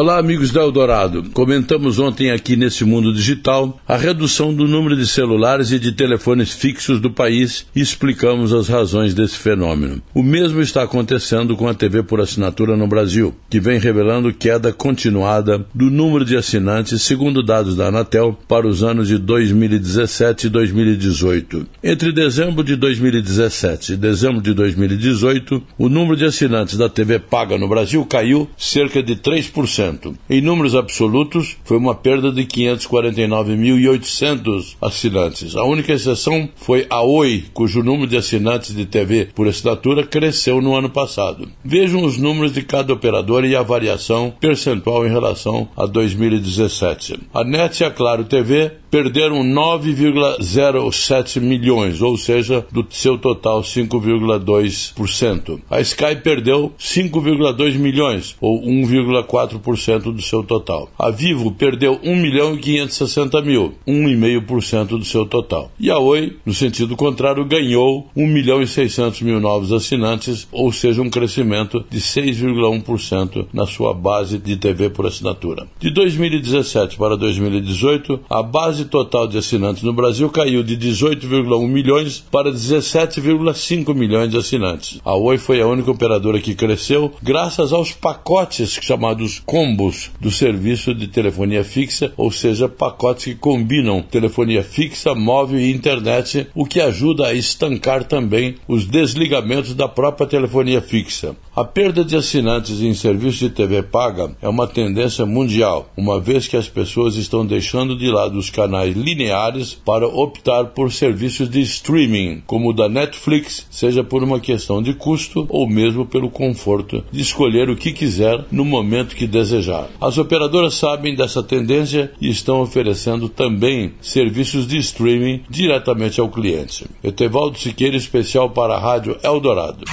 Olá, amigos da Eldorado. Comentamos ontem aqui nesse mundo digital a redução do número de celulares e de telefones fixos do país e explicamos as razões desse fenômeno. O mesmo está acontecendo com a TV por assinatura no Brasil, que vem revelando queda continuada do número de assinantes, segundo dados da Anatel, para os anos de 2017 e 2018. Entre dezembro de 2017 e dezembro de 2018, o número de assinantes da TV paga no Brasil caiu cerca de 3%. Em números absolutos, foi uma perda de 549.800 assinantes. A única exceção foi a Oi, cujo número de assinantes de TV por assinatura cresceu no ano passado. Vejam os números de cada operador e a variação percentual em relação a 2017. A NET e a Claro TV perderam 9,07 milhões, ou seja, do seu total 5,2%. A Sky perdeu 5,2 milhões, ou 1,4% do seu total. A Vivo perdeu 1 milhão e 560 mil, 1,5% do seu total. E a Oi, no sentido contrário, ganhou 1 milhão e 600 mil novos assinantes, ou seja, um crescimento de 6,1% na sua base de TV por assinatura. De 2017 para 2018, a base base total de assinantes no Brasil caiu de 18,1 milhões para 17,5 milhões de assinantes. A Oi foi a única operadora que cresceu graças aos pacotes chamados combos do serviço de telefonia fixa, ou seja, pacotes que combinam telefonia fixa, móvel e internet, o que ajuda a estancar também os desligamentos da própria telefonia fixa. A perda de assinantes em serviços de TV paga é uma tendência mundial, uma vez que as pessoas estão deixando de lado os canais lineares para optar por serviços de streaming, como o da Netflix, seja por uma questão de custo ou mesmo pelo conforto de escolher o que quiser no momento que desejar. As operadoras sabem dessa tendência e estão oferecendo também serviços de streaming diretamente ao cliente. Etevaldo Siqueira, especial para a Rádio Eldorado.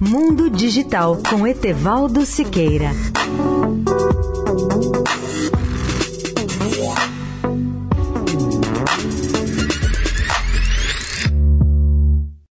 Mundo Digital com Etevaldo Siqueira.